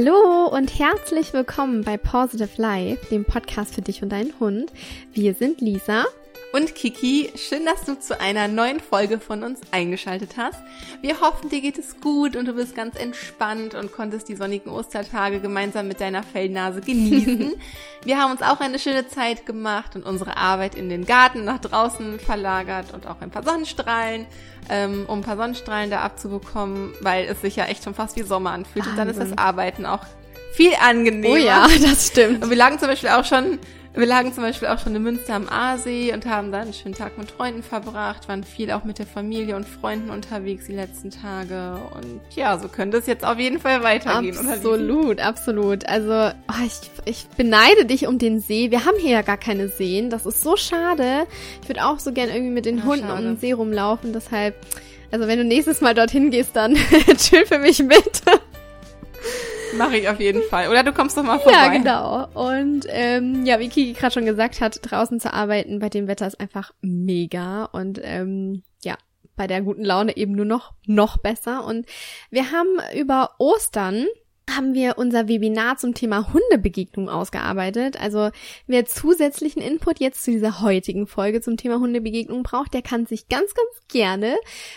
Hallo und herzlich willkommen bei Positive Life, dem Podcast für dich und deinen Hund. Wir sind Lisa und Kiki. Schön, dass du zu einer neuen Folge von uns eingeschaltet hast. Wir hoffen, dir geht es gut und du bist ganz entspannt und konntest die sonnigen Ostertage gemeinsam mit deiner Fellnase genießen. Wir haben uns auch eine schöne Zeit gemacht und unsere Arbeit in den Garten nach draußen verlagert und auch ein paar Sonnenstrahlen, ähm, um ein paar Sonnenstrahlen da abzubekommen, weil es sich ja echt schon fast wie Sommer anfühlt. Wahnsinn. Und dann ist das Arbeiten auch viel angenehmer. Oh ja, das stimmt. Und wir lagen zum Beispiel auch schon wir lagen zum Beispiel auch schon in Münster am Aasee und haben da einen schönen Tag mit Freunden verbracht, waren viel auch mit der Familie und Freunden unterwegs die letzten Tage. Und ja, so könnte es jetzt auf jeden Fall weitergehen. Absolut, absolut. Also oh, ich, ich beneide dich um den See. Wir haben hier ja gar keine Seen. Das ist so schade. Ich würde auch so gern irgendwie mit den ja, Hunden schade. um den See rumlaufen. Deshalb, also wenn du nächstes Mal dorthin gehst, dann chill für mich mit. Mache ich auf jeden Fall. Oder du kommst doch mal vorbei. Ja, genau. Und ähm, ja, wie Kiki gerade schon gesagt hat, draußen zu arbeiten bei dem Wetter ist einfach mega. Und ähm, ja, bei der guten Laune eben nur noch, noch besser. Und wir haben über Ostern haben wir unser Webinar zum Thema Hundebegegnung ausgearbeitet. Also wer zusätzlichen Input jetzt zu dieser heutigen Folge zum Thema Hundebegegnung braucht, der kann sich ganz, ganz gerne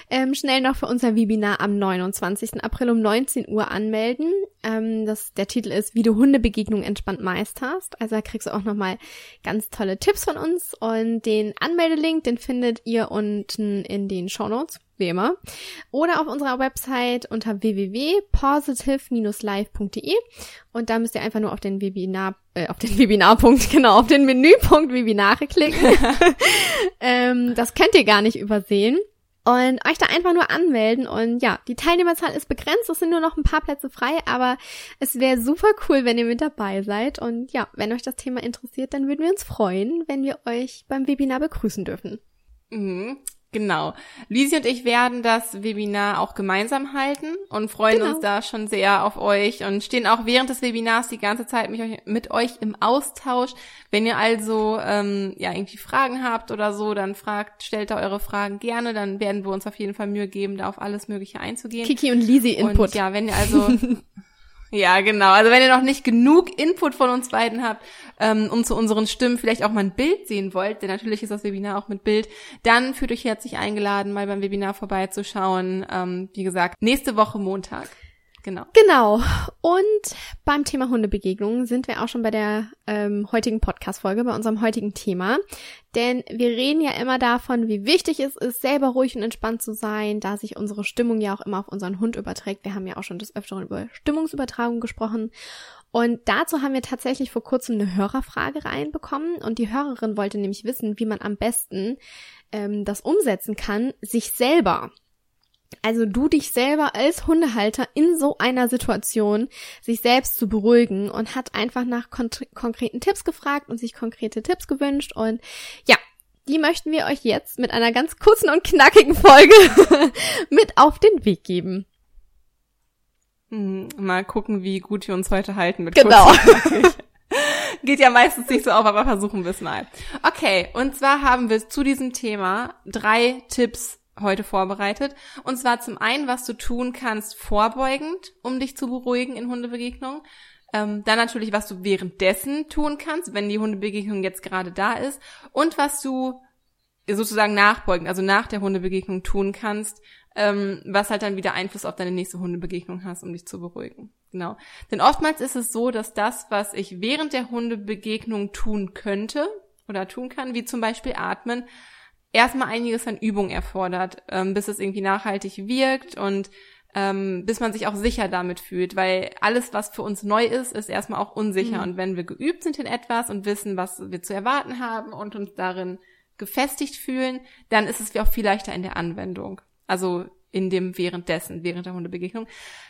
ähm, schnell noch für unser Webinar am 29. April um 19 Uhr anmelden. Ähm, das, der Titel ist, wie du Hundebegegnung entspannt meisterst. Also da kriegst du auch nochmal ganz tolle Tipps von uns und den Anmeldelink, den findet ihr unten in den Show Notes wie immer. Oder auf unserer Website unter www.positive-live.de und da müsst ihr einfach nur auf den Webinar, äh, auf den Webinarpunkt, genau, auf den Menüpunkt Webinare klicken. ähm, das könnt ihr gar nicht übersehen. Und euch da einfach nur anmelden. Und ja, die Teilnehmerzahl ist begrenzt. Es sind nur noch ein paar Plätze frei, aber es wäre super cool, wenn ihr mit dabei seid. Und ja, wenn euch das Thema interessiert, dann würden wir uns freuen, wenn wir euch beim Webinar begrüßen dürfen. Mhm. Genau. Lisi und ich werden das Webinar auch gemeinsam halten und freuen genau. uns da schon sehr auf euch und stehen auch während des Webinars die ganze Zeit mit euch, mit euch im Austausch. Wenn ihr also ähm, ja irgendwie Fragen habt oder so, dann fragt, stellt da eure Fragen gerne, dann werden wir uns auf jeden Fall Mühe geben, da auf alles Mögliche einzugehen. Kiki und Lisi Input. Und ja, wenn ihr also Ja, genau. Also wenn ihr noch nicht genug Input von uns beiden habt ähm, und zu unseren Stimmen vielleicht auch mal ein Bild sehen wollt, denn natürlich ist das Webinar auch mit Bild, dann fühlt euch herzlich eingeladen, mal beim Webinar vorbeizuschauen. Ähm, wie gesagt, nächste Woche Montag. Genau. Genau. Und beim Thema Hundebegegnungen sind wir auch schon bei der ähm, heutigen Podcast-Folge, bei unserem heutigen Thema. Denn wir reden ja immer davon, wie wichtig es ist, selber ruhig und entspannt zu sein, da sich unsere Stimmung ja auch immer auf unseren Hund überträgt. Wir haben ja auch schon des Öfteren über Stimmungsübertragung gesprochen. Und dazu haben wir tatsächlich vor kurzem eine Hörerfrage reinbekommen. Und die Hörerin wollte nämlich wissen, wie man am besten ähm, das umsetzen kann, sich selber also du dich selber als Hundehalter in so einer Situation sich selbst zu beruhigen und hat einfach nach konkreten Tipps gefragt und sich konkrete Tipps gewünscht und ja, die möchten wir euch jetzt mit einer ganz kurzen und knackigen Folge mit auf den Weg geben. Hm, mal gucken, wie gut wir uns heute halten mit Genau. Geht ja meistens nicht so auf, aber versuchen wir es mal. Okay, und zwar haben wir zu diesem Thema drei Tipps heute vorbereitet. Und zwar zum einen, was du tun kannst vorbeugend, um dich zu beruhigen in Hundebegegnungen. Ähm, dann natürlich, was du währenddessen tun kannst, wenn die Hundebegegnung jetzt gerade da ist. Und was du sozusagen nachbeugend, also nach der Hundebegegnung tun kannst, ähm, was halt dann wieder Einfluss auf deine nächste Hundebegegnung hast, um dich zu beruhigen. Genau. Denn oftmals ist es so, dass das, was ich während der Hundebegegnung tun könnte oder tun kann, wie zum Beispiel atmen, erstmal einiges an Übung erfordert, ähm, bis es irgendwie nachhaltig wirkt und ähm, bis man sich auch sicher damit fühlt, weil alles, was für uns neu ist, ist erstmal auch unsicher. Mhm. Und wenn wir geübt sind in etwas und wissen, was wir zu erwarten haben und uns darin gefestigt fühlen, dann ist es auch viel leichter in der Anwendung. Also in dem währenddessen, während der Hundebegegnung.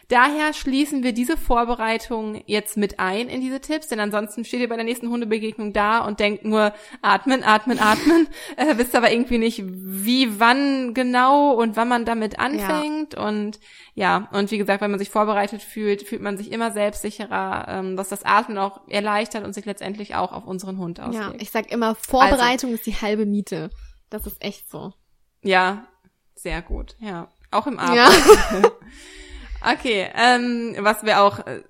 Daher schließen wir diese Vorbereitung jetzt mit ein in diese Tipps, denn ansonsten steht ihr bei der nächsten Hundebegegnung da und denkt nur atmen, atmen, atmen, äh, wisst aber irgendwie nicht, wie, wann genau und wann man damit anfängt ja. und ja, und wie gesagt, wenn man sich vorbereitet fühlt, fühlt man sich immer selbstsicherer, ähm, was das Atmen auch erleichtert und sich letztendlich auch auf unseren Hund auswirkt. Ja, ich sag immer, Vorbereitung also, ist die halbe Miete. Das ist echt so. Ja, sehr gut, ja. Auch im Abend. Ja. okay, ähm, was wir auch äh,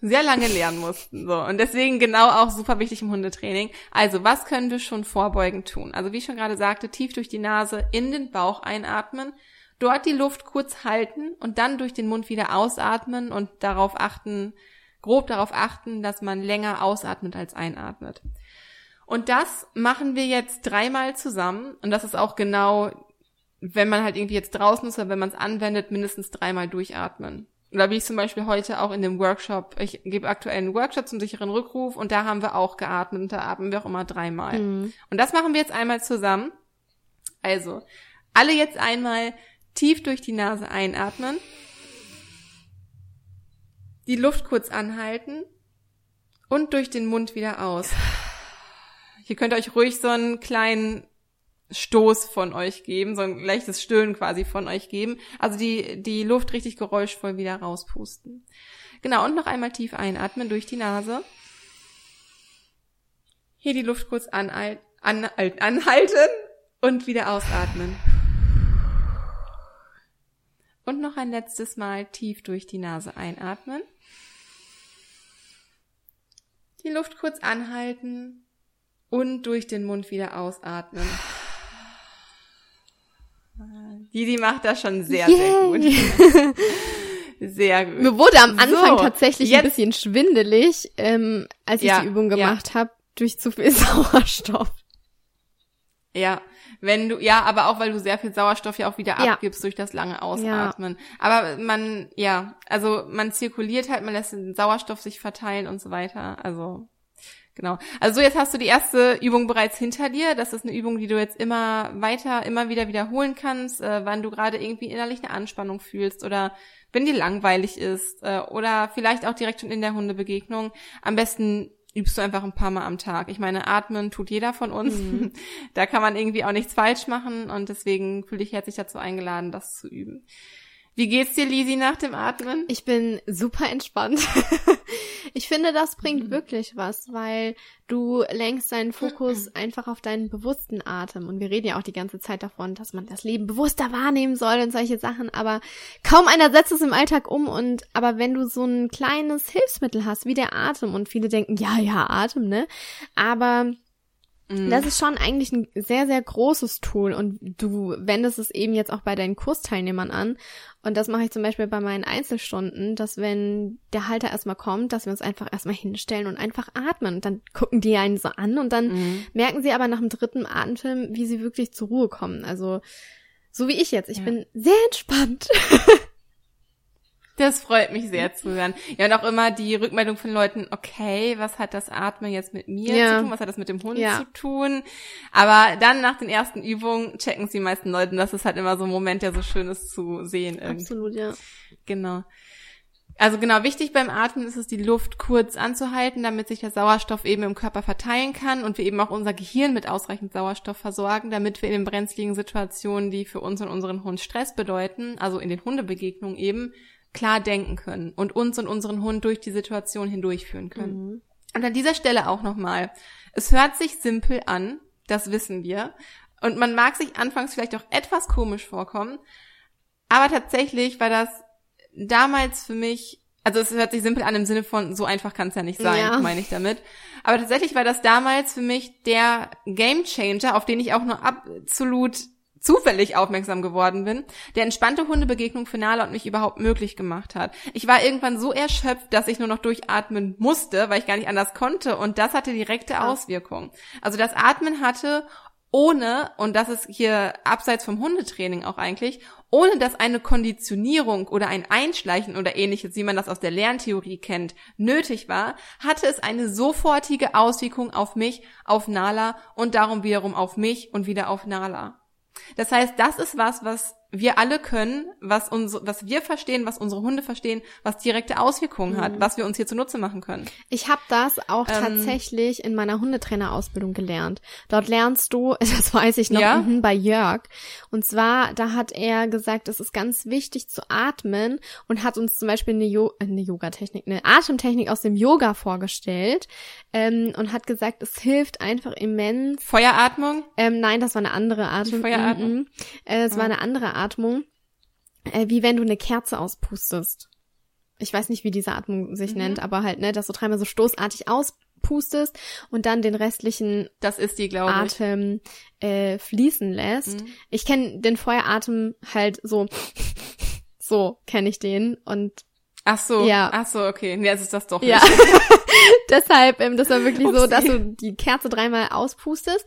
sehr lange lernen mussten. So. Und deswegen genau auch super wichtig im Hundetraining. Also, was können wir schon vorbeugend tun? Also, wie ich schon gerade sagte, tief durch die Nase in den Bauch einatmen, dort die Luft kurz halten und dann durch den Mund wieder ausatmen und darauf achten, grob darauf achten, dass man länger ausatmet als einatmet. Und das machen wir jetzt dreimal zusammen. Und das ist auch genau, wenn man halt irgendwie jetzt draußen ist oder wenn man es anwendet, mindestens dreimal durchatmen. Oder wie ich zum Beispiel heute auch in dem Workshop, ich gebe aktuell einen Workshop zum sicheren Rückruf und da haben wir auch geatmet und da atmen wir auch immer dreimal. Mhm. Und das machen wir jetzt einmal zusammen. Also, alle jetzt einmal tief durch die Nase einatmen, die Luft kurz anhalten und durch den Mund wieder aus. Hier könnt ihr euch ruhig so einen kleinen Stoß von euch geben, so ein leichtes Stöhnen quasi von euch geben. Also die, die Luft richtig geräuschvoll wieder rauspusten. Genau, und noch einmal tief einatmen durch die Nase. Hier die Luft kurz anhal an, anhalten und wieder ausatmen. Und noch ein letztes Mal tief durch die Nase einatmen. Die Luft kurz anhalten und durch den Mund wieder ausatmen. Didi macht das schon sehr, Yay. sehr gut. sehr gut. Mir wurde am Anfang so, tatsächlich jetzt, ein bisschen schwindelig, ähm, als ich ja, die Übung gemacht ja. habe, durch zu viel Sauerstoff. Ja, wenn du, ja, aber auch weil du sehr viel Sauerstoff ja auch wieder ja. abgibst durch das lange Ausatmen. Aber man, ja, also man zirkuliert halt, man lässt den Sauerstoff sich verteilen und so weiter. Also Genau. Also jetzt hast du die erste Übung bereits hinter dir. Das ist eine Übung, die du jetzt immer weiter, immer wieder wiederholen kannst, äh, wann du gerade irgendwie innerlich eine Anspannung fühlst oder wenn dir langweilig ist äh, oder vielleicht auch direkt schon in der Hundebegegnung. Am besten übst du einfach ein paar Mal am Tag. Ich meine, atmen tut jeder von uns. Mhm. da kann man irgendwie auch nichts falsch machen und deswegen fühle ich herzlich dazu eingeladen, das zu üben. Wie geht's dir, Lisi, nach dem Atmen? Ich bin super entspannt. ich finde, das bringt mhm. wirklich was, weil du lenkst deinen Fokus einfach auf deinen bewussten Atem. Und wir reden ja auch die ganze Zeit davon, dass man das Leben bewusster wahrnehmen soll und solche Sachen. Aber kaum einer setzt es im Alltag um. Und aber wenn du so ein kleines Hilfsmittel hast, wie der Atem, und viele denken, ja, ja, Atem, ne? Aber Mhm. Das ist schon eigentlich ein sehr, sehr großes Tool und du wendest es eben jetzt auch bei deinen Kursteilnehmern an. Und das mache ich zum Beispiel bei meinen Einzelstunden, dass wenn der Halter erstmal kommt, dass wir uns einfach erstmal hinstellen und einfach atmen. Und dann gucken die einen so an und dann mhm. merken sie aber nach dem dritten Atemfilm, wie sie wirklich zur Ruhe kommen. Also so wie ich jetzt. Ich ja. bin sehr entspannt. Das freut mich sehr zu hören. Ja, und auch immer die Rückmeldung von Leuten, okay, was hat das Atmen jetzt mit mir ja. zu tun? Was hat das mit dem Hund ja. zu tun? Aber dann nach den ersten Übungen checken es die meisten Leute. Das ist halt immer so ein Moment, der so schön ist zu sehen. Irgendwie. Absolut, ja. Genau. Also genau, wichtig beim Atmen ist es, die Luft kurz anzuhalten, damit sich der Sauerstoff eben im Körper verteilen kann und wir eben auch unser Gehirn mit ausreichend Sauerstoff versorgen, damit wir in den brenzligen Situationen, die für uns und unseren Hund Stress bedeuten, also in den Hundebegegnungen eben, klar denken können und uns und unseren Hund durch die Situation hindurchführen können. Mhm. Und an dieser Stelle auch nochmal, es hört sich simpel an, das wissen wir. Und man mag sich anfangs vielleicht auch etwas komisch vorkommen, aber tatsächlich war das damals für mich, also es hört sich simpel an im Sinne von, so einfach kann es ja nicht sein, ja. meine ich damit. Aber tatsächlich war das damals für mich der Game Changer, auf den ich auch nur absolut zufällig aufmerksam geworden bin, der entspannte Hundebegegnung für Nala und mich überhaupt möglich gemacht hat. Ich war irgendwann so erschöpft, dass ich nur noch durchatmen musste, weil ich gar nicht anders konnte und das hatte direkte Auswirkungen. Also das Atmen hatte ohne, und das ist hier abseits vom Hundetraining auch eigentlich, ohne dass eine Konditionierung oder ein Einschleichen oder ähnliches, wie man das aus der Lerntheorie kennt, nötig war, hatte es eine sofortige Auswirkung auf mich, auf Nala und darum wiederum auf mich und wieder auf Nala. Das heißt, das ist was, was wir alle können, was uns, was wir verstehen, was unsere Hunde verstehen, was direkte Auswirkungen mhm. hat, was wir uns hier zunutze machen können. Ich habe das auch ähm, tatsächlich in meiner Hundetrainerausbildung gelernt. Dort lernst du, das weiß ich noch, ja? Mhm, bei Jörg. Und zwar, da hat er gesagt, es ist ganz wichtig zu atmen und hat uns zum Beispiel eine, jo eine Yoga-Technik, eine Atemtechnik aus dem Yoga vorgestellt ähm, und hat gesagt, es hilft einfach immens. Feueratmung? Ähm, nein, das war eine andere Atem. Feueratmung. Mhm. Äh, es ah. war eine andere Atmung, äh, wie wenn du eine Kerze auspustest. ich weiß nicht, wie diese Atmung sich Mhm. nennt, aber halt, ne, dass du dreimal so stoßartig auspustest und dann den restlichen Das ist die, glaube. Atem äh, fließen lässt. Mhm. Ich kenne den Feueratem halt so, so kenne ich den und Ach so. Ja. Ach so, okay. Nee, das ist das doch ja. nicht. Deshalb, ähm, das war wirklich so, Upsi. dass du die Kerze dreimal auspustest.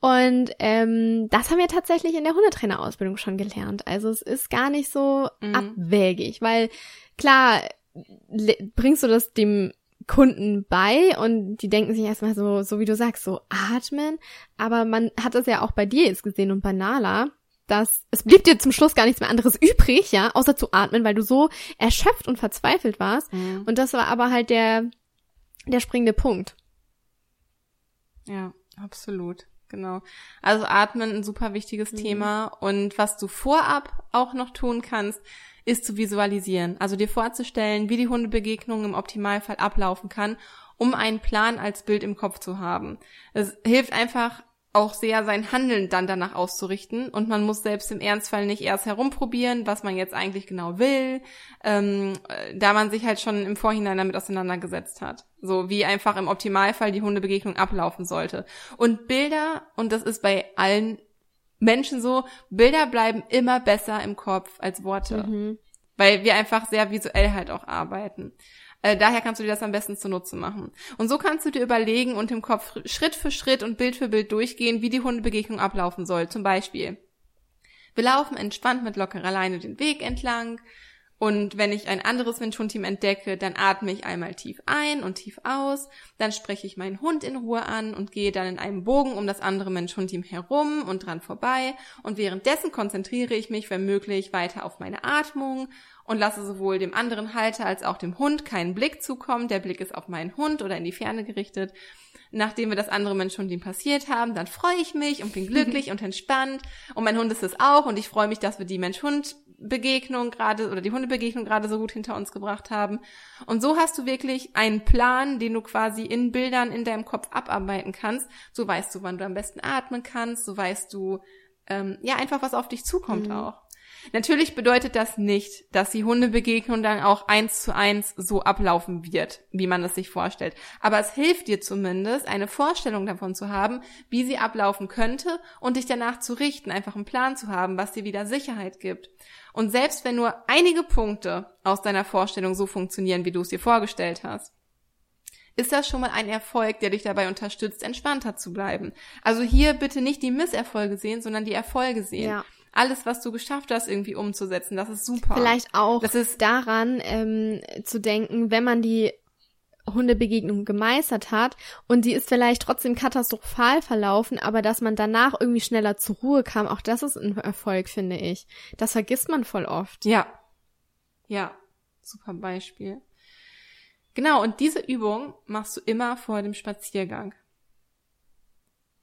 Und ähm, das haben wir tatsächlich in der Hundetrainerausbildung schon gelernt. Also es ist gar nicht so Mhm. abwägig, weil klar bringst du das dem Kunden bei und die denken sich erstmal so, so wie du sagst, so atmen. Aber man hat das ja auch bei dir jetzt gesehen und bei Nala, dass es blieb dir zum Schluss gar nichts mehr anderes übrig, ja, außer zu atmen, weil du so erschöpft und verzweifelt warst. Mhm. Und das war aber halt der, der springende Punkt. Ja, absolut. Genau. Also Atmen ein super wichtiges Mhm. Thema. Und was du vorab auch noch tun kannst, ist zu visualisieren. Also dir vorzustellen, wie die Hundebegegnung im Optimalfall ablaufen kann, um einen Plan als Bild im Kopf zu haben. Es hilft einfach auch sehr, sein Handeln dann danach auszurichten. Und man muss selbst im Ernstfall nicht erst herumprobieren, was man jetzt eigentlich genau will, ähm, äh, da man sich halt schon im Vorhinein damit auseinandergesetzt hat. So wie einfach im Optimalfall die Hundebegegnung ablaufen sollte. Und Bilder, und das ist bei allen Menschen so, Bilder bleiben immer besser im Kopf als Worte. Mhm. Weil wir einfach sehr visuell halt auch arbeiten. Äh, daher kannst du dir das am besten zunutze machen. Und so kannst du dir überlegen und im Kopf Schritt für Schritt und Bild für Bild durchgehen, wie die Hundebegegnung ablaufen soll. Zum Beispiel, wir laufen entspannt mit lockerer Leine den Weg entlang. Und wenn ich ein anderes Mensch-Hund-Team entdecke, dann atme ich einmal tief ein und tief aus. Dann spreche ich meinen Hund in Ruhe an und gehe dann in einem Bogen um das andere Mensch-Hund-Team herum und dran vorbei. Und währenddessen konzentriere ich mich, wenn möglich, weiter auf meine Atmung und lasse sowohl dem anderen Halter als auch dem Hund keinen Blick zukommen. Der Blick ist auf meinen Hund oder in die Ferne gerichtet. Nachdem wir das andere Mensch-Hund-Team passiert haben, dann freue ich mich und bin glücklich und entspannt. Und mein Hund ist es auch und ich freue mich, dass wir die Mensch-Hund Begegnung gerade oder die Hundebegegnung gerade so gut hinter uns gebracht haben. Und so hast du wirklich einen Plan, den du quasi in Bildern in deinem Kopf abarbeiten kannst. So weißt du, wann du am besten atmen kannst, so weißt du, ähm, ja, einfach was auf dich zukommt Mhm. auch. Natürlich bedeutet das nicht, dass die Hundebegegnung dann auch eins zu eins so ablaufen wird, wie man es sich vorstellt. Aber es hilft dir zumindest, eine Vorstellung davon zu haben, wie sie ablaufen könnte und dich danach zu richten, einfach einen Plan zu haben, was dir wieder Sicherheit gibt. Und selbst wenn nur einige Punkte aus deiner Vorstellung so funktionieren, wie du es dir vorgestellt hast, ist das schon mal ein Erfolg, der dich dabei unterstützt, entspannter zu bleiben. Also hier bitte nicht die Misserfolge sehen, sondern die Erfolge sehen. Ja. Alles, was du geschafft hast, irgendwie umzusetzen, das ist super. Vielleicht auch Das ist- daran ähm, zu denken, wenn man die Hundebegegnung gemeistert hat und die ist vielleicht trotzdem katastrophal verlaufen, aber dass man danach irgendwie schneller zur Ruhe kam, auch das ist ein Erfolg, finde ich. Das vergisst man voll oft. Ja. Ja, super Beispiel. Genau, und diese Übung machst du immer vor dem Spaziergang.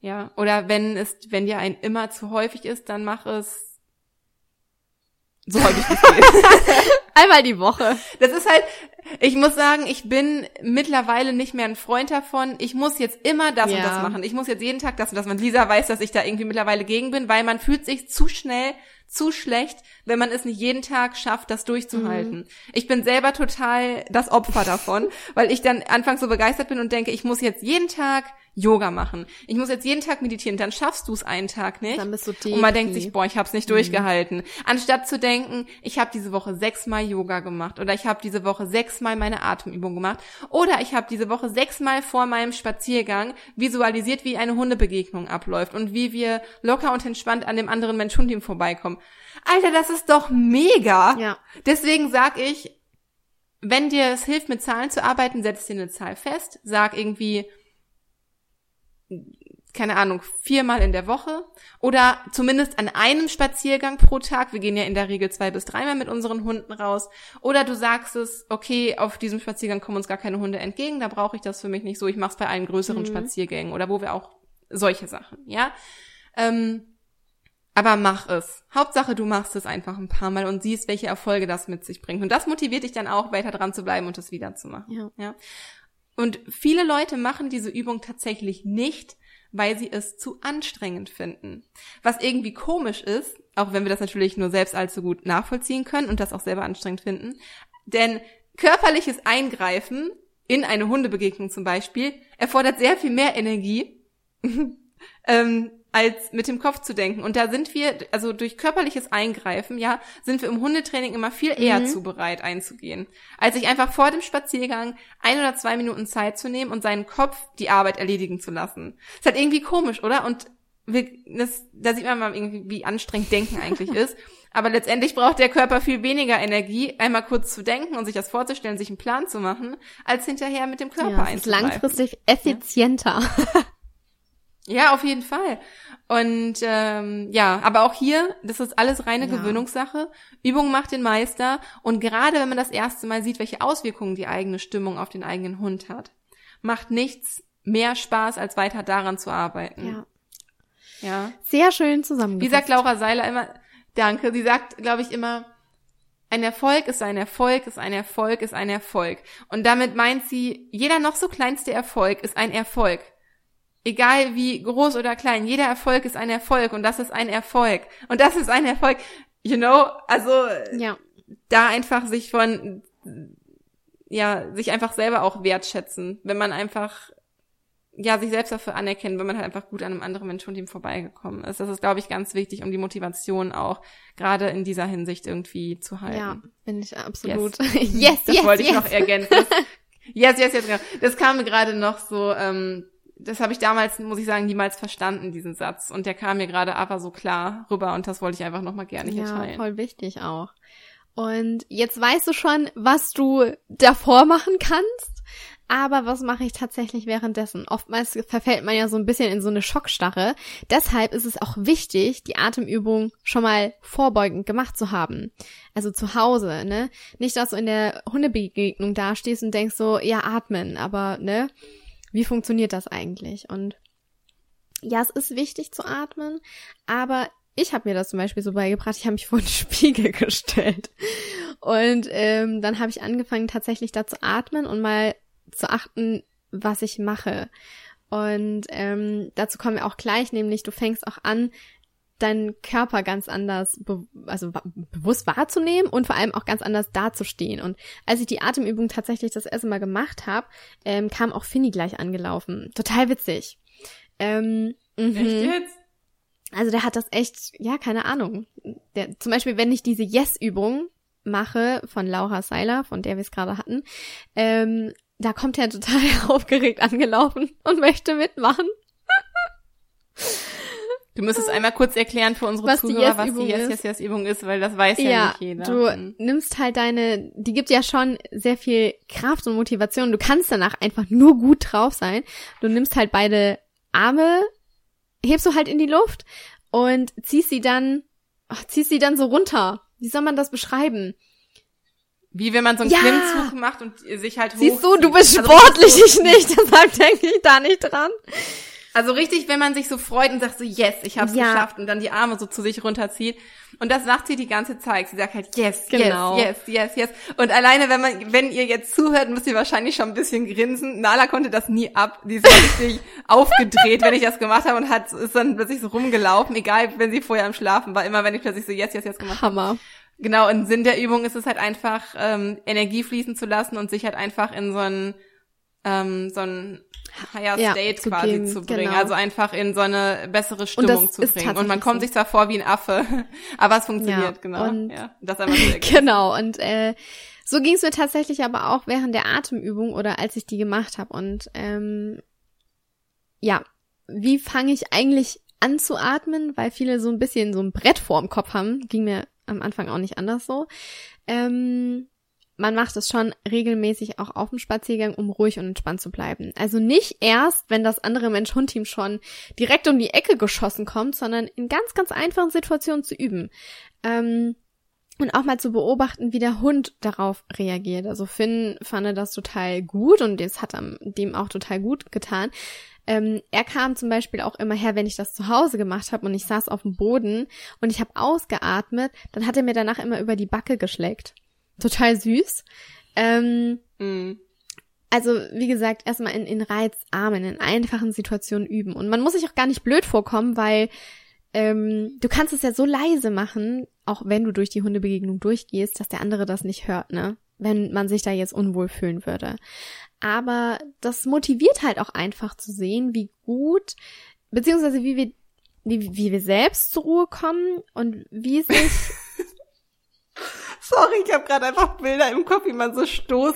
Ja, oder wenn es, wenn dir ein immer zu häufig ist, dann mach es so häufig wie geht. Einmal die Woche. Das ist halt, ich muss sagen, ich bin mittlerweile nicht mehr ein Freund davon. Ich muss jetzt immer das und Ja. das machen. Ich muss jetzt jeden Tag das und das. Und Lisa weiß, dass ich da irgendwie mittlerweile gegen bin, weil man fühlt sich zu schnell, zu schlecht, wenn man es nicht jeden Tag schafft, das durchzuhalten. Ich bin selber total das Opfer davon, weil ich dann anfangs so begeistert bin und denke, ich muss jetzt jeden Tag Yoga machen. Ich muss jetzt jeden Tag meditieren. Dann schaffst du es einen Tag nicht. Dann bist du Und man denkt sich, boah, ich hab's nicht durchgehalten. Anstatt zu denken, ich habe diese Woche sechsmal Yoga gemacht oder ich habe diese Woche sechsmal meine Atemübung gemacht oder ich habe diese Woche sechsmal vor meinem Spaziergang visualisiert, wie eine Hundebegegnung abläuft und wie wir locker und entspannt an dem anderen Mensch-Hund-Team vorbeikommen. Alter, das ist doch mega. Ja. Deswegen sag ich, wenn dir es hilft, mit Zahlen zu arbeiten, setz dir eine Zahl fest. Sag irgendwie, keine Ahnung, viermal in der Woche oder zumindest an einem Spaziergang pro Tag. Wir gehen ja in der Regel zwei bis dreimal mit unseren Hunden raus. Oder du sagst es, okay, auf diesem Spaziergang kommen uns gar keine Hunde entgegen, da brauche ich das für mich nicht so. Ich mache es bei allen größeren Mhm. Spaziergängen oder wo wir auch solche Sachen, ja. Ähm, aber mach es. Hauptsache, du machst es einfach ein paar Mal und siehst, welche Erfolge das mit sich bringt. Und das motiviert dich dann auch, weiter dran zu bleiben und es wieder zu machen. Ja. ja. Und viele Leute machen diese Übung tatsächlich nicht, weil sie es zu anstrengend finden. Was irgendwie komisch ist, auch wenn wir das natürlich nur selbst allzu gut nachvollziehen können und das auch selber anstrengend finden. Denn körperliches Eingreifen in eine Hundebegegnung zum Beispiel erfordert sehr viel mehr Energie, ähm, als mit dem Kopf zu denken. Und da sind wir, also durch körperliches Eingreifen, ja, sind wir im Hundetraining immer viel eher mhm. zu bereit einzugehen, als sich einfach vor dem Spaziergang ein oder zwei Minuten Zeit zu nehmen und seinen Kopf die Arbeit erledigen zu lassen. Ist halt irgendwie komisch, oder? Und wir, das, da sieht man mal irgendwie, wie anstrengend Denken eigentlich ist. Aber letztendlich braucht der Körper viel weniger Energie, einmal kurz zu denken und sich das vorzustellen, sich einen Plan zu machen, als hinterher mit dem Körper ja, einzugreifen. langfristig effizienter. Ja. Ja, auf jeden Fall. Und ähm, ja, aber auch hier, das ist alles reine ja. Gewöhnungssache. Übung macht den Meister. Und gerade wenn man das erste Mal sieht, welche Auswirkungen die eigene Stimmung auf den eigenen Hund hat, macht nichts mehr Spaß, als weiter daran zu arbeiten. Ja. Ja. Sehr schön zusammengefasst. Wie sagt Laura Seiler immer, danke, sie sagt, glaube ich, immer, ein Erfolg ist ein Erfolg, ist ein Erfolg, ist ein Erfolg. Und damit meint sie, jeder noch so kleinste Erfolg ist ein Erfolg egal wie groß oder klein, jeder Erfolg ist ein Erfolg und das ist ein Erfolg und das ist ein Erfolg, you know, also ja. da einfach sich von ja, sich einfach selber auch wertschätzen, wenn man einfach ja, sich selbst dafür anerkennen, wenn man halt einfach gut an einem anderen Menschen und ihm vorbeigekommen ist. Das ist, glaube ich, ganz wichtig, um die Motivation auch gerade in dieser Hinsicht irgendwie zu halten. Ja, bin ich absolut. Yes, yes Das yes, wollte ich yes. noch ergänzen. yes, yes, yes, genau. Das kam mir gerade noch so, ähm, das habe ich damals, muss ich sagen, niemals verstanden, diesen Satz. Und der kam mir gerade aber so klar rüber und das wollte ich einfach nochmal gerne hier ja, teilen. voll wichtig auch. Und jetzt weißt du schon, was du davor machen kannst. Aber was mache ich tatsächlich währenddessen? Oftmals verfällt man ja so ein bisschen in so eine Schockstarre. Deshalb ist es auch wichtig, die Atemübung schon mal vorbeugend gemacht zu haben. Also zu Hause, ne? Nicht, dass du in der Hundebegegnung dastehst und denkst so, ja, atmen, aber, ne? Wie funktioniert das eigentlich? Und ja, es ist wichtig zu atmen, aber ich habe mir das zum Beispiel so beigebracht, ich habe mich vor den Spiegel gestellt. Und ähm, dann habe ich angefangen, tatsächlich da zu atmen und mal zu achten, was ich mache. Und ähm, dazu kommen wir auch gleich, nämlich du fängst auch an, deinen Körper ganz anders, be also bewusst wahrzunehmen und vor allem auch ganz anders dazustehen. Und als ich die Atemübung tatsächlich das erste Mal gemacht habe, ähm, kam auch Finny gleich angelaufen. Total witzig. Ähm, Echt mhm. jetzt? Also der hat das echt, ja, keine Ahnung. Der, zum Beispiel, wenn ich diese Yes-Übung mache von Laura Seiler, von der wir es gerade hatten, ähm, da kommt er total aufgeregt angelaufen und möchte mitmachen. Du müsstest einmal kurz erklären für unsere was Zuhörer, was die Yes, Yes, Yes Übung ist, weil das weiß ja, ja nicht jeder. Du hm. nimmst halt deine, die gibt ja schon sehr viel Kraft und Motivation. Du kannst danach einfach nur gut drauf sein. Du nimmst halt beide Arme, hebst du halt in die Luft und ziehst sie dann, ach, ziehst sie dann so runter. Wie soll man das beschreiben? Wie wenn man so einen ja. Klimmzug macht und sich halt Siehst du, du bist also sportlich, also, ich nicht, deshalb denke ich da nicht dran. Also richtig, wenn man sich so freut und sagt so, yes, ich hab's ja. geschafft und dann die Arme so zu sich runterzieht. Und das sagt sie die ganze Zeit. Sie sagt halt, yes, genau. yes, yes, yes, yes. Und alleine, wenn man, wenn ihr jetzt zuhört, müsst ihr wahrscheinlich schon ein bisschen grinsen. Nala konnte das nie ab. Die ist richtig aufgedreht, wenn ich das gemacht habe und hat, ist dann plötzlich so rumgelaufen. Egal, wenn sie vorher am Schlafen war. Immer wenn ich plötzlich so, yes, yes, yes gemacht habe. Hammer. Genau, und Sinn der Übung ist es halt einfach, ähm, Energie fließen zu lassen und sich halt einfach in so ein ähm, so ein Higher ja, State zu quasi gehen, zu bringen. Genau. Also einfach in so eine bessere Stimmung zu bringen. Und man kommt so. sich zwar vor wie ein Affe, aber es funktioniert, ja, genau. Und ja, das einmal genau, und äh, so ging es mir tatsächlich aber auch während der Atemübung oder als ich die gemacht habe. Und ähm, ja, wie fange ich eigentlich an zu atmen? Weil viele so ein bisschen so ein Brett vorm Kopf haben. Ging mir am Anfang auch nicht anders so. Ähm, man macht es schon regelmäßig auch auf dem Spaziergang, um ruhig und entspannt zu bleiben. Also nicht erst, wenn das andere Mensch-Hund-Team schon direkt um die Ecke geschossen kommt, sondern in ganz, ganz einfachen Situationen zu üben. Ähm, und auch mal zu beobachten, wie der Hund darauf reagiert. Also Finn fand das total gut und das hat dem auch total gut getan. Ähm, er kam zum Beispiel auch immer her, wenn ich das zu Hause gemacht habe und ich saß auf dem Boden und ich habe ausgeatmet, dann hat er mir danach immer über die Backe geschleckt total süß. Ähm, mm. Also, wie gesagt, erstmal in, in reizarmen, in einfachen Situationen üben. Und man muss sich auch gar nicht blöd vorkommen, weil ähm, du kannst es ja so leise machen, auch wenn du durch die Hundebegegnung durchgehst, dass der andere das nicht hört, ne? wenn man sich da jetzt unwohl fühlen würde. Aber das motiviert halt auch einfach zu sehen, wie gut, beziehungsweise wie wir, wie, wie wir selbst zur Ruhe kommen und wie sich Sorry, ich habe gerade einfach Bilder im Kopf, wie man so Stoß,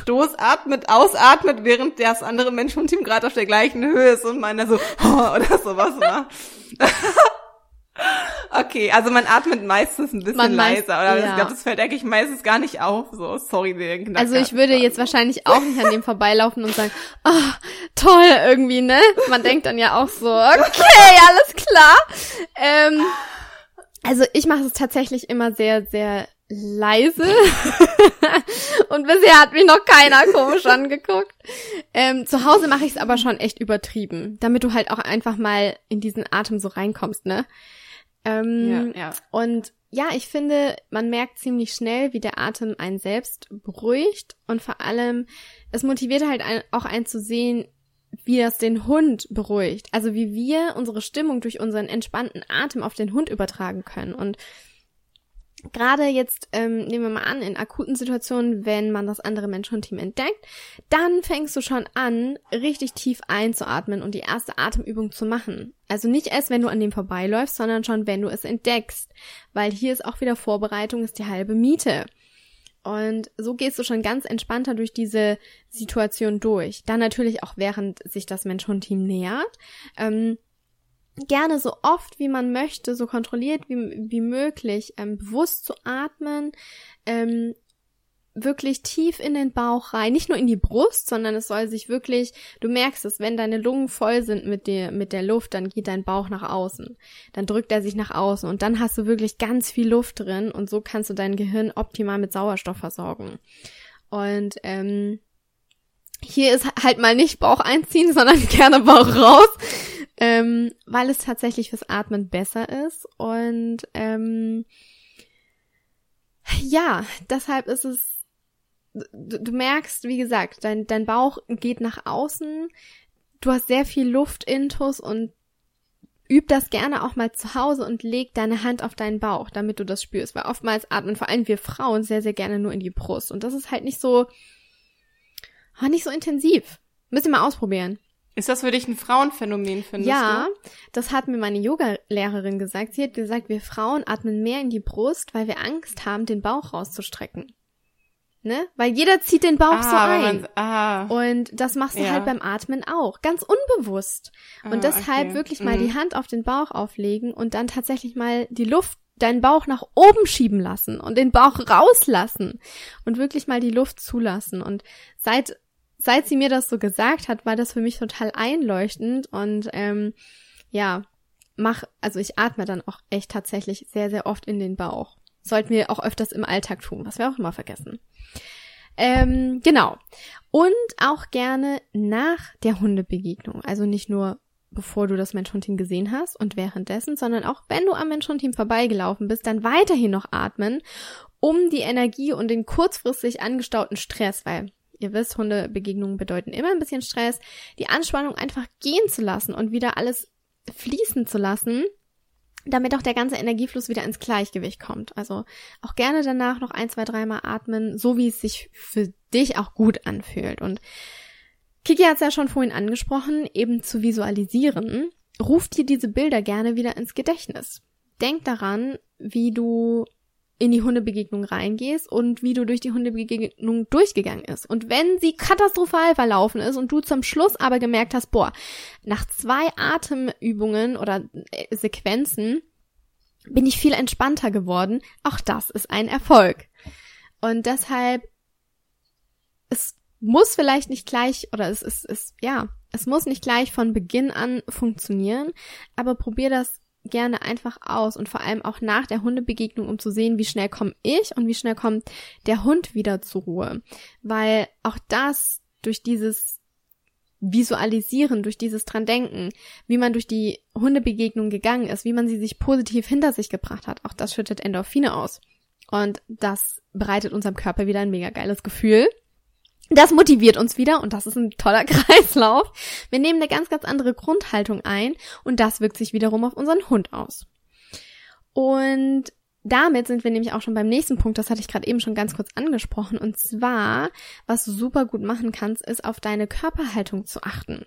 Stoß atmet, ausatmet, während das andere Menschenteam gerade auf der gleichen Höhe ist und meiner so oh, oder sowas macht. Okay, also man atmet meistens ein bisschen man leiser, oder? Ja. Ich glaube, das fällt eigentlich meistens gar nicht auf. So, sorry, den Also ich würde jetzt wahrscheinlich auch nicht an dem vorbeilaufen und sagen, oh, toll irgendwie, ne? Man denkt dann ja auch so, okay, alles klar. Ähm, also ich mache es tatsächlich immer sehr, sehr leise. und bisher hat mich noch keiner komisch angeguckt. Ähm, zu Hause mache ich es aber schon echt übertrieben, damit du halt auch einfach mal in diesen Atem so reinkommst, ne? Ähm, ja, ja. Und ja, ich finde, man merkt ziemlich schnell, wie der Atem einen selbst beruhigt und vor allem, es motiviert halt ein, auch einen zu sehen, wie das den Hund beruhigt. Also wie wir unsere Stimmung durch unseren entspannten Atem auf den Hund übertragen können. Und gerade jetzt, ähm, nehmen wir mal an, in akuten Situationen, wenn man das andere Mensch-Hund-Team entdeckt, dann fängst du schon an, richtig tief einzuatmen und die erste Atemübung zu machen. Also nicht erst, wenn du an dem vorbeiläufst, sondern schon, wenn du es entdeckst. Weil hier ist auch wieder Vorbereitung, ist die halbe Miete. Und so gehst du schon ganz entspannter durch diese Situation durch. Dann natürlich auch, während sich das Mensch-Hund-Team nähert. Ähm, gerne so oft wie man möchte, so kontrolliert wie, wie möglich, ähm, bewusst zu atmen, ähm, wirklich tief in den Bauch rein, nicht nur in die Brust, sondern es soll sich wirklich, du merkst es, wenn deine Lungen voll sind mit der, mit der Luft, dann geht dein Bauch nach außen. Dann drückt er sich nach außen und dann hast du wirklich ganz viel Luft drin und so kannst du dein Gehirn optimal mit Sauerstoff versorgen. Und ähm, hier ist halt mal nicht Bauch einziehen, sondern gerne Bauch raus ähm, weil es tatsächlich fürs Atmen besser ist. Und ähm, ja, deshalb ist es, du, du merkst, wie gesagt, dein, dein Bauch geht nach außen, du hast sehr viel Luftintus und üb das gerne auch mal zu Hause und leg deine Hand auf deinen Bauch, damit du das spürst. Weil oftmals atmen vor allem wir Frauen sehr, sehr gerne nur in die Brust. Und das ist halt nicht so, nicht so intensiv. Müssen wir mal ausprobieren. Ist das für dich ein Frauenphänomen, findest ja, du? Ja, das hat mir meine Yoga-Lehrerin gesagt. Sie hat gesagt, wir Frauen atmen mehr in die Brust, weil wir Angst haben, den Bauch rauszustrecken. Ne? Weil jeder zieht den Bauch ah, so ein. Ah. Und das machst du ja. halt beim Atmen auch. Ganz unbewusst. Und ah, deshalb okay. wirklich mal mhm. die Hand auf den Bauch auflegen und dann tatsächlich mal die Luft deinen Bauch nach oben schieben lassen und den Bauch rauslassen und wirklich mal die Luft zulassen. Und seit seit sie mir das so gesagt hat, war das für mich total einleuchtend und ähm, ja, mach, also ich atme dann auch echt tatsächlich sehr, sehr oft in den Bauch. Sollten wir auch öfters im Alltag tun, was wir auch immer vergessen. Ähm, genau. Und auch gerne nach der Hundebegegnung. Also nicht nur bevor du das Mensch-Hund-Team gesehen hast und währenddessen, sondern auch wenn du am Mensch-Hund-Team vorbeigelaufen bist, dann weiterhin noch atmen, um die Energie und den kurzfristig angestauten Stress, weil Ihr wisst, Hundebegegnungen bedeuten immer ein bisschen Stress. Die Anspannung einfach gehen zu lassen und wieder alles fließen zu lassen, damit auch der ganze Energiefluss wieder ins Gleichgewicht kommt. Also auch gerne danach noch ein, zwei, dreimal atmen, so wie es sich für dich auch gut anfühlt. Und Kiki hat es ja schon vorhin angesprochen, eben zu visualisieren. Ruf dir diese Bilder gerne wieder ins Gedächtnis. Denk daran, wie du in die Hundebegegnung reingehst und wie du durch die Hundebegegnung durchgegangen ist. Und wenn sie katastrophal verlaufen ist und du zum Schluss aber gemerkt hast, boah, nach zwei Atemübungen oder äh, Sequenzen bin ich viel entspannter geworden, auch das ist ein Erfolg. Und deshalb, es muss vielleicht nicht gleich, oder es ist, es, ja, es muss nicht gleich von Beginn an funktionieren, aber probier das gerne einfach aus und vor allem auch nach der Hundebegegnung, um zu sehen, wie schnell komme ich und wie schnell kommt der Hund wieder zur Ruhe. Weil auch das durch dieses Visualisieren, durch dieses dran denken, wie man durch die Hundebegegnung gegangen ist, wie man sie sich positiv hinter sich gebracht hat, auch das schüttet Endorphine aus. Und das bereitet unserem Körper wieder ein mega geiles Gefühl. Das motiviert uns wieder und das ist ein toller Kreislauf. Wir nehmen eine ganz, ganz andere Grundhaltung ein und das wirkt sich wiederum auf unseren Hund aus. Und damit sind wir nämlich auch schon beim nächsten Punkt, das hatte ich gerade eben schon ganz kurz angesprochen. Und zwar, was du super gut machen kannst, ist auf deine Körperhaltung zu achten.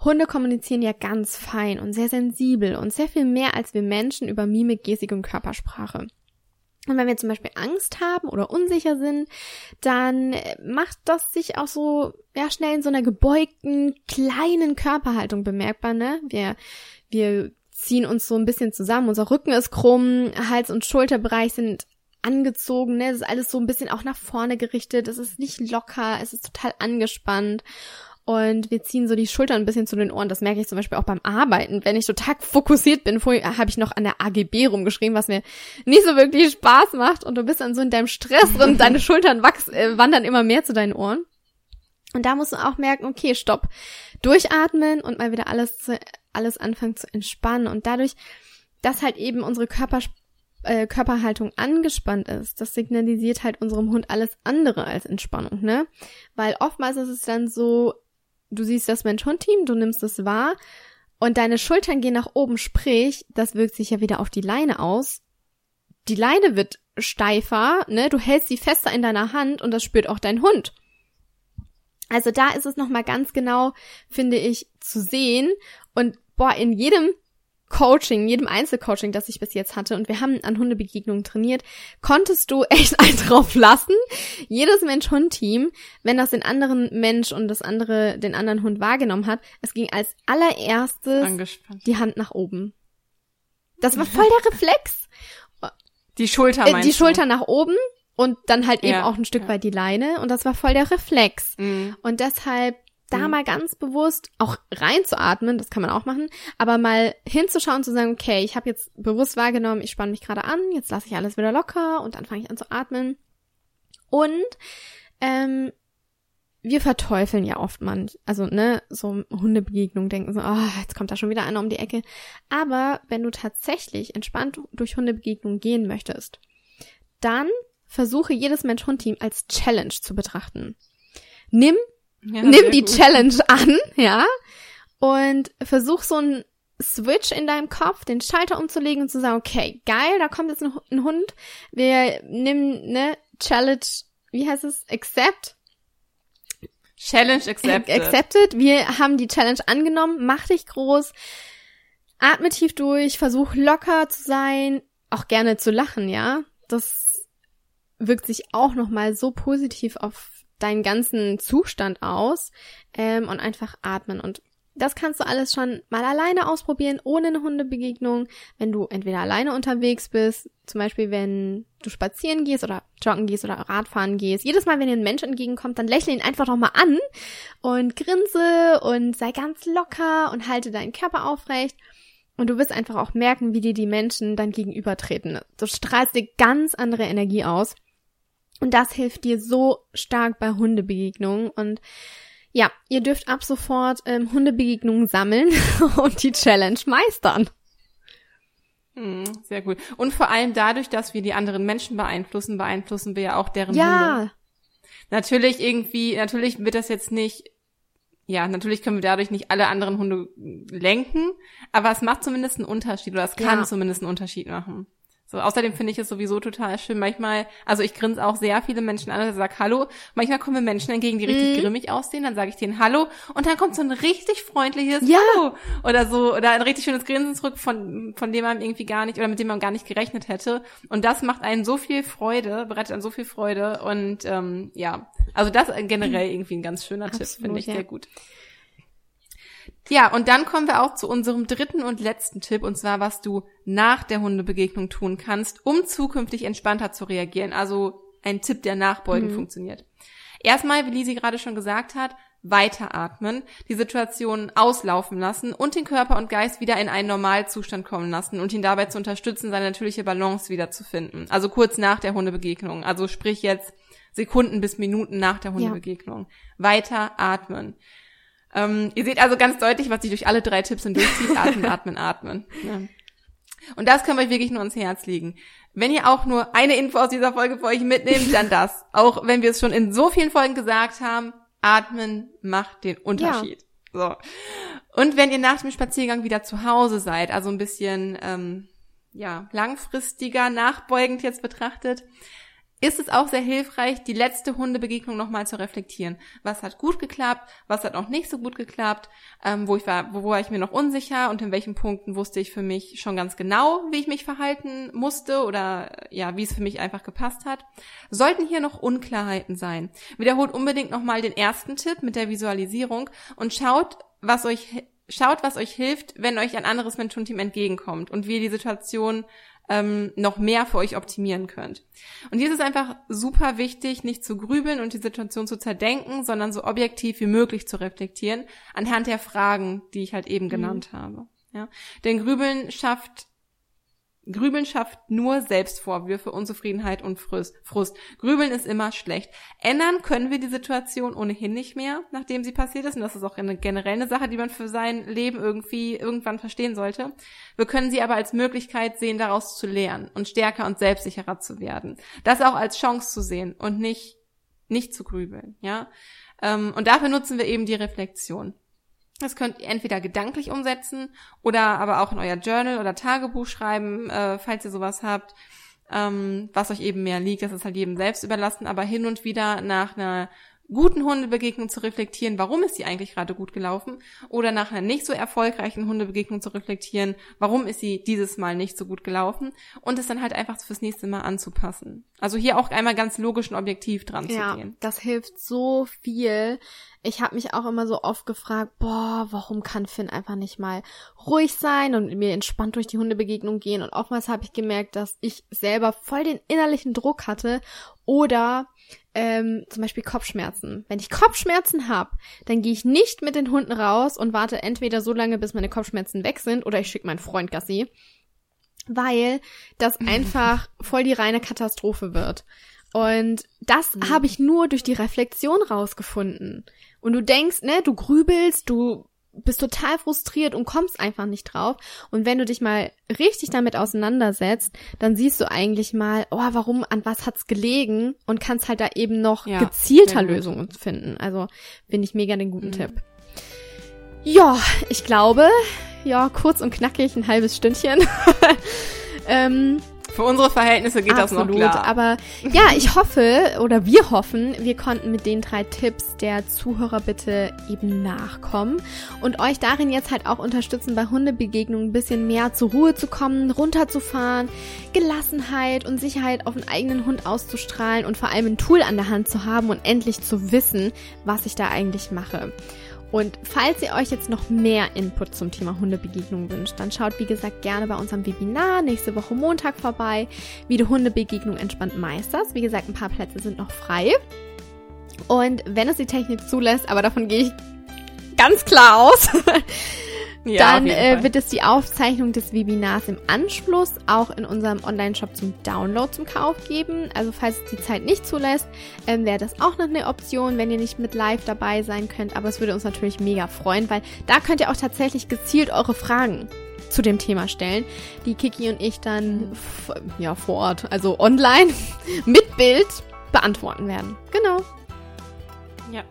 Hunde kommunizieren ja ganz fein und sehr sensibel und sehr viel mehr als wir Menschen über Mimik, Gestik und Körpersprache. Und wenn wir zum Beispiel Angst haben oder unsicher sind, dann macht das sich auch so, ja, schnell in so einer gebeugten, kleinen Körperhaltung bemerkbar, ne? Wir, wir ziehen uns so ein bisschen zusammen, unser Rücken ist krumm, Hals- und Schulterbereich sind angezogen, ne? Es ist alles so ein bisschen auch nach vorne gerichtet, es ist nicht locker, es ist total angespannt. Und wir ziehen so die Schultern ein bisschen zu den Ohren. Das merke ich zum Beispiel auch beim Arbeiten. Wenn ich total fokussiert bin, vorher habe ich noch an der AGB rumgeschrieben, was mir nicht so wirklich Spaß macht. Und du bist dann so in deinem Stress drin, deine Schultern wachsen, äh, wandern immer mehr zu deinen Ohren. Und da musst du auch merken, okay, stopp. Durchatmen und mal wieder alles, zu, alles anfangen zu entspannen. Und dadurch, dass halt eben unsere Körper, äh, Körperhaltung angespannt ist, das signalisiert halt unserem Hund alles andere als Entspannung, ne? Weil oftmals ist es dann so, du siehst das Mensch-Hund-Team, du nimmst es wahr und deine Schultern gehen nach oben, sprich, das wirkt sich ja wieder auf die Leine aus. Die Leine wird steifer, ne? Du hältst sie fester in deiner Hand und das spürt auch dein Hund. Also da ist es nochmal ganz genau, finde ich, zu sehen. Und boah, in jedem Coaching, jedem Einzelcoaching, das ich bis jetzt hatte, und wir haben an Hundebegegnungen trainiert, konntest du echt einen drauf lassen. Jedes Mensch-Hund-Team, wenn das den anderen Mensch und das andere den anderen Hund wahrgenommen hat, es ging als allererstes Angespannt. die Hand nach oben. Das war voll der Reflex. Die Schulter Äh, die Schulter nach oben und dann halt eben Ja, auch ein Stück ja. weit die Leine und das war voll der Reflex. Mhm. Und deshalb da Mhm. mal ganz bewusst auch reinzuatmen, das kann man auch machen, aber mal hinzuschauen, zu sagen, okay, ich habe jetzt bewusst wahrgenommen, ich spanne mich gerade an, jetzt lasse ich alles wieder locker und dann fange ich an zu atmen. Und ähm, wir verteufeln ja oft manch, also ne, so Hundebegegnungen denken so, oh, jetzt kommt da schon wieder einer um die Ecke. Aber wenn du tatsächlich entspannt durch Hundebegegnungen gehen möchtest, dann versuche jedes Mensch-Hund-Team als Challenge zu betrachten. Nimm Ja, nimm die gut. Challenge an, ja, und versuch so einen Switch in deinem Kopf, den Schalter umzulegen und zu sagen, okay, geil, da kommt jetzt ein, ein Hund, wir nehmen, ne, Challenge, wie heißt es, accept, Challenge accepted. accepted, wir haben die Challenge angenommen, mach dich groß, atme tief durch, versuch locker zu sein, auch gerne zu lachen, ja, das wirkt sich auch nochmal so positiv auf deinen ganzen Zustand aus ähm, und einfach atmen. Und das kannst du alles schon mal alleine ausprobieren, ohne eine Hundebegegnung. Wenn du entweder alleine unterwegs bist, zum Beispiel wenn du spazieren gehst oder joggen gehst oder Radfahren gehst. Jedes Mal, wenn dir ein Mensch entgegenkommt, dann lächle ihn einfach doch mal an und grinse und sei ganz locker und halte deinen Körper aufrecht. Und du wirst einfach auch merken, wie dir die Menschen dann gegenübertreten. Du strahlst dir ganz andere Energie aus. Und das hilft dir so stark bei Hundebegegnungen. Und ja, ihr dürft ab sofort ähm, Hundebegegnungen sammeln und die Challenge meistern. Hm, sehr gut. Und vor allem dadurch, dass wir die anderen Menschen beeinflussen, beeinflussen wir ja auch deren Hunde. Ja, Natürlich irgendwie, natürlich wird das jetzt nicht, ja, natürlich können wir dadurch nicht alle anderen Hunde lenken, aber es macht zumindest einen Unterschied oder es kann Ja. zumindest einen Unterschied machen. So, außerdem finde ich es sowieso total schön. Manchmal, also ich grinse auch sehr viele Menschen an und sage Hallo. Manchmal kommen mir Menschen entgegen, die richtig Mhm. grimmig aussehen, dann sage ich denen Hallo und dann kommt so ein richtig freundliches Ja. Hallo oder so oder ein richtig schönes Grinsen zurück, von, von dem man irgendwie gar nicht oder mit dem man gar nicht gerechnet hätte. Und das macht einen so viel Freude, bereitet einen so viel Freude und ähm, ja, also das generell irgendwie ein ganz schöner Tipp, Absolut, finde ich ja. sehr gut. Ja, und dann kommen wir auch zu unserem dritten und letzten Tipp, und zwar, was du nach der Hundebegegnung tun kannst, um zukünftig entspannter zu reagieren. Also ein Tipp, der nachbeugend Mhm. funktioniert. Erstmal, wie Lisi gerade schon gesagt hat, weiteratmen, die Situation auslaufen lassen und den Körper und Geist wieder in einen Normalzustand kommen lassen und ihn dabei zu unterstützen, seine natürliche Balance wiederzufinden. Also kurz nach der Hundebegegnung. Also sprich jetzt Sekunden bis Minuten nach der Hundebegegnung. Weiter atmen. Ähm, ihr seht also ganz deutlich, was sich durch alle drei Tipps hindurchzieht. Atmen, atmen, atmen. Ja. Und das können wir euch wirklich nur ans Herz legen. Wenn ihr auch nur eine Info aus dieser Folge für euch mitnehmt, dann das. Auch wenn wir es schon in so vielen Folgen gesagt haben, atmen macht den Unterschied. So. Und wenn ihr nach dem Spaziergang wieder zu Hause seid, also ein bisschen ähm, ja, langfristiger, nachbeugend jetzt betrachtet, ist es auch sehr hilfreich, die letzte Hundebegegnung nochmal zu reflektieren. Was hat gut geklappt, was hat auch nicht so gut geklappt, ähm, wo ich war, wo war ich mir noch unsicher und in welchen Punkten wusste ich für mich schon ganz genau, wie ich mich verhalten musste oder ja, wie es für mich einfach gepasst hat. Sollten hier noch Unklarheiten sein, wiederholt unbedingt nochmal den ersten Tipp mit der Visualisierung und schaut, was euch schaut, was euch hilft, wenn euch ein anderes Mentorenteam entgegenkommt und wie ihr die Situation ähm, noch mehr für euch optimieren könnt. Und hier ist es einfach super wichtig, nicht zu grübeln und die Situation zu zerdenken, sondern so objektiv wie möglich zu reflektieren, anhand der Fragen, die ich halt eben mhm. genannt habe. Ja? Denn Grübeln schafft Grübeln schafft nur Selbstvorwürfe, Unzufriedenheit und Frust. Grübeln ist immer schlecht. Ändern können wir die Situation ohnehin nicht mehr, nachdem sie passiert ist. Und das ist auch eine generelle Sache, die man für sein Leben irgendwie irgendwann verstehen sollte. Wir können sie aber als Möglichkeit sehen, daraus zu lernen und stärker und selbstsicherer zu werden. Das auch als Chance zu sehen und nicht, nicht zu grübeln, ja. Ähm, und dafür nutzen wir eben die Reflexion. Das könnt ihr entweder gedanklich umsetzen oder aber auch in euer Journal oder Tagebuch schreiben, äh, falls ihr sowas habt, ähm, was euch eben mehr liegt. Das ist halt jedem selbst überlassen, aber hin und wieder nach einer guten Hundebegegnung zu reflektieren, warum ist sie eigentlich gerade gut gelaufen, oder nach einer nicht so erfolgreichen Hundebegegnung zu reflektieren, warum ist sie dieses Mal nicht so gut gelaufen und es dann halt einfach fürs nächste Mal anzupassen. Also hier auch einmal ganz logisch und objektiv dran ja, zu gehen. Das hilft so viel. Ich habe mich auch immer so oft gefragt, boah, warum kann Finn einfach nicht mal ruhig sein und mir entspannt durch die Hundebegegnung gehen? Und oftmals habe ich gemerkt, dass ich selber voll den innerlichen Druck hatte oder ähm, zum Beispiel Kopfschmerzen. Wenn ich Kopfschmerzen habe, dann gehe ich nicht mit den Hunden raus und warte entweder so lange, bis meine Kopfschmerzen weg sind, oder ich schicke meinen Freund Gassi, weil das einfach voll die reine Katastrophe wird. Und das mhm. habe ich nur durch die Reflexion rausgefunden. Und du denkst, ne, du grübelst, du bist total frustriert und kommst einfach nicht drauf. Und wenn du dich mal richtig damit auseinandersetzt, dann siehst du eigentlich mal, oh, warum, an was hat's gelegen und kannst halt da eben noch ja, gezielter Lösungen finden. Also finde ich mega den guten mhm. Tipp. Ja, ich glaube, ja, kurz und knackig, ein halbes Stündchen. ähm, für unsere Verhältnisse geht Absolut, das noch klar. Aber ja, ich hoffe oder wir hoffen, wir konnten mit den drei Tipps der Zuhörer bitte eben nachkommen und euch darin jetzt halt auch unterstützen, bei Hundebegegnungen ein bisschen mehr zur Ruhe zu kommen, runterzufahren, Gelassenheit und Sicherheit auf den eigenen Hund auszustrahlen und vor allem ein Tool an der Hand zu haben und endlich zu wissen, was ich da eigentlich mache. Und falls ihr euch jetzt noch mehr Input zum Thema Hundebegegnung wünscht, dann schaut wie gesagt gerne bei unserem Webinar nächste Woche Montag vorbei, wie du Hundebegegnung entspannt meisterst. Wie gesagt, ein paar Plätze sind noch frei. Und wenn es die Technik zulässt, aber davon gehe ich ganz klar aus, Ja, dann äh, wird es die Aufzeichnung des Webinars im Anschluss auch in unserem Online-Shop zum Download zum Kauf geben. Also falls es die Zeit nicht zulässt, ähm, wäre das auch noch eine Option, wenn ihr nicht mit live dabei sein könnt. Aber es würde uns natürlich mega freuen, weil da könnt ihr auch tatsächlich gezielt eure Fragen zu dem Thema stellen, die Kiki und ich dann ja vor Ort, also online mit Bild beantworten werden. Genau. Ja.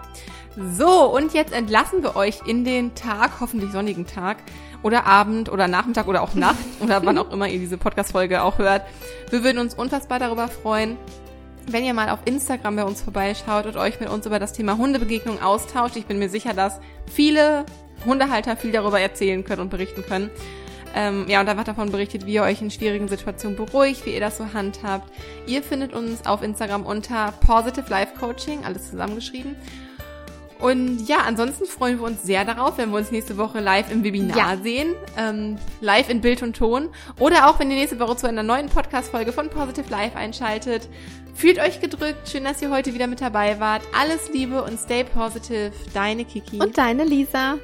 So, und jetzt entlassen wir euch in den Tag, hoffentlich sonnigen Tag oder Abend oder Nachmittag oder auch Nacht oder wann auch immer ihr diese Podcast-Folge auch hört. Wir würden uns unfassbar darüber freuen, wenn ihr mal auf Instagram bei uns vorbeischaut und euch mit uns über das Thema Hundebegegnung austauscht. Ich bin mir sicher, dass viele Hundehalter viel darüber erzählen können und berichten können. Ähm, ja, und einfach davon berichtet, wie ihr euch in schwierigen Situationen beruhigt, wie ihr das so handhabt. Ihr findet uns auf Instagram unter Positive Life Coaching, alles zusammengeschrieben. Und ja, ansonsten freuen wir uns sehr darauf, wenn wir uns nächste Woche live im Webinar ja. sehen. Ähm, live in Bild und Ton. Oder auch, wenn ihr nächste Woche zu einer neuen Podcast-Folge von Positive Life einschaltet. Fühlt euch gedrückt. Schön, dass ihr heute wieder mit dabei wart. Alles Liebe und stay positive. Deine Kiki. Und deine Lisa.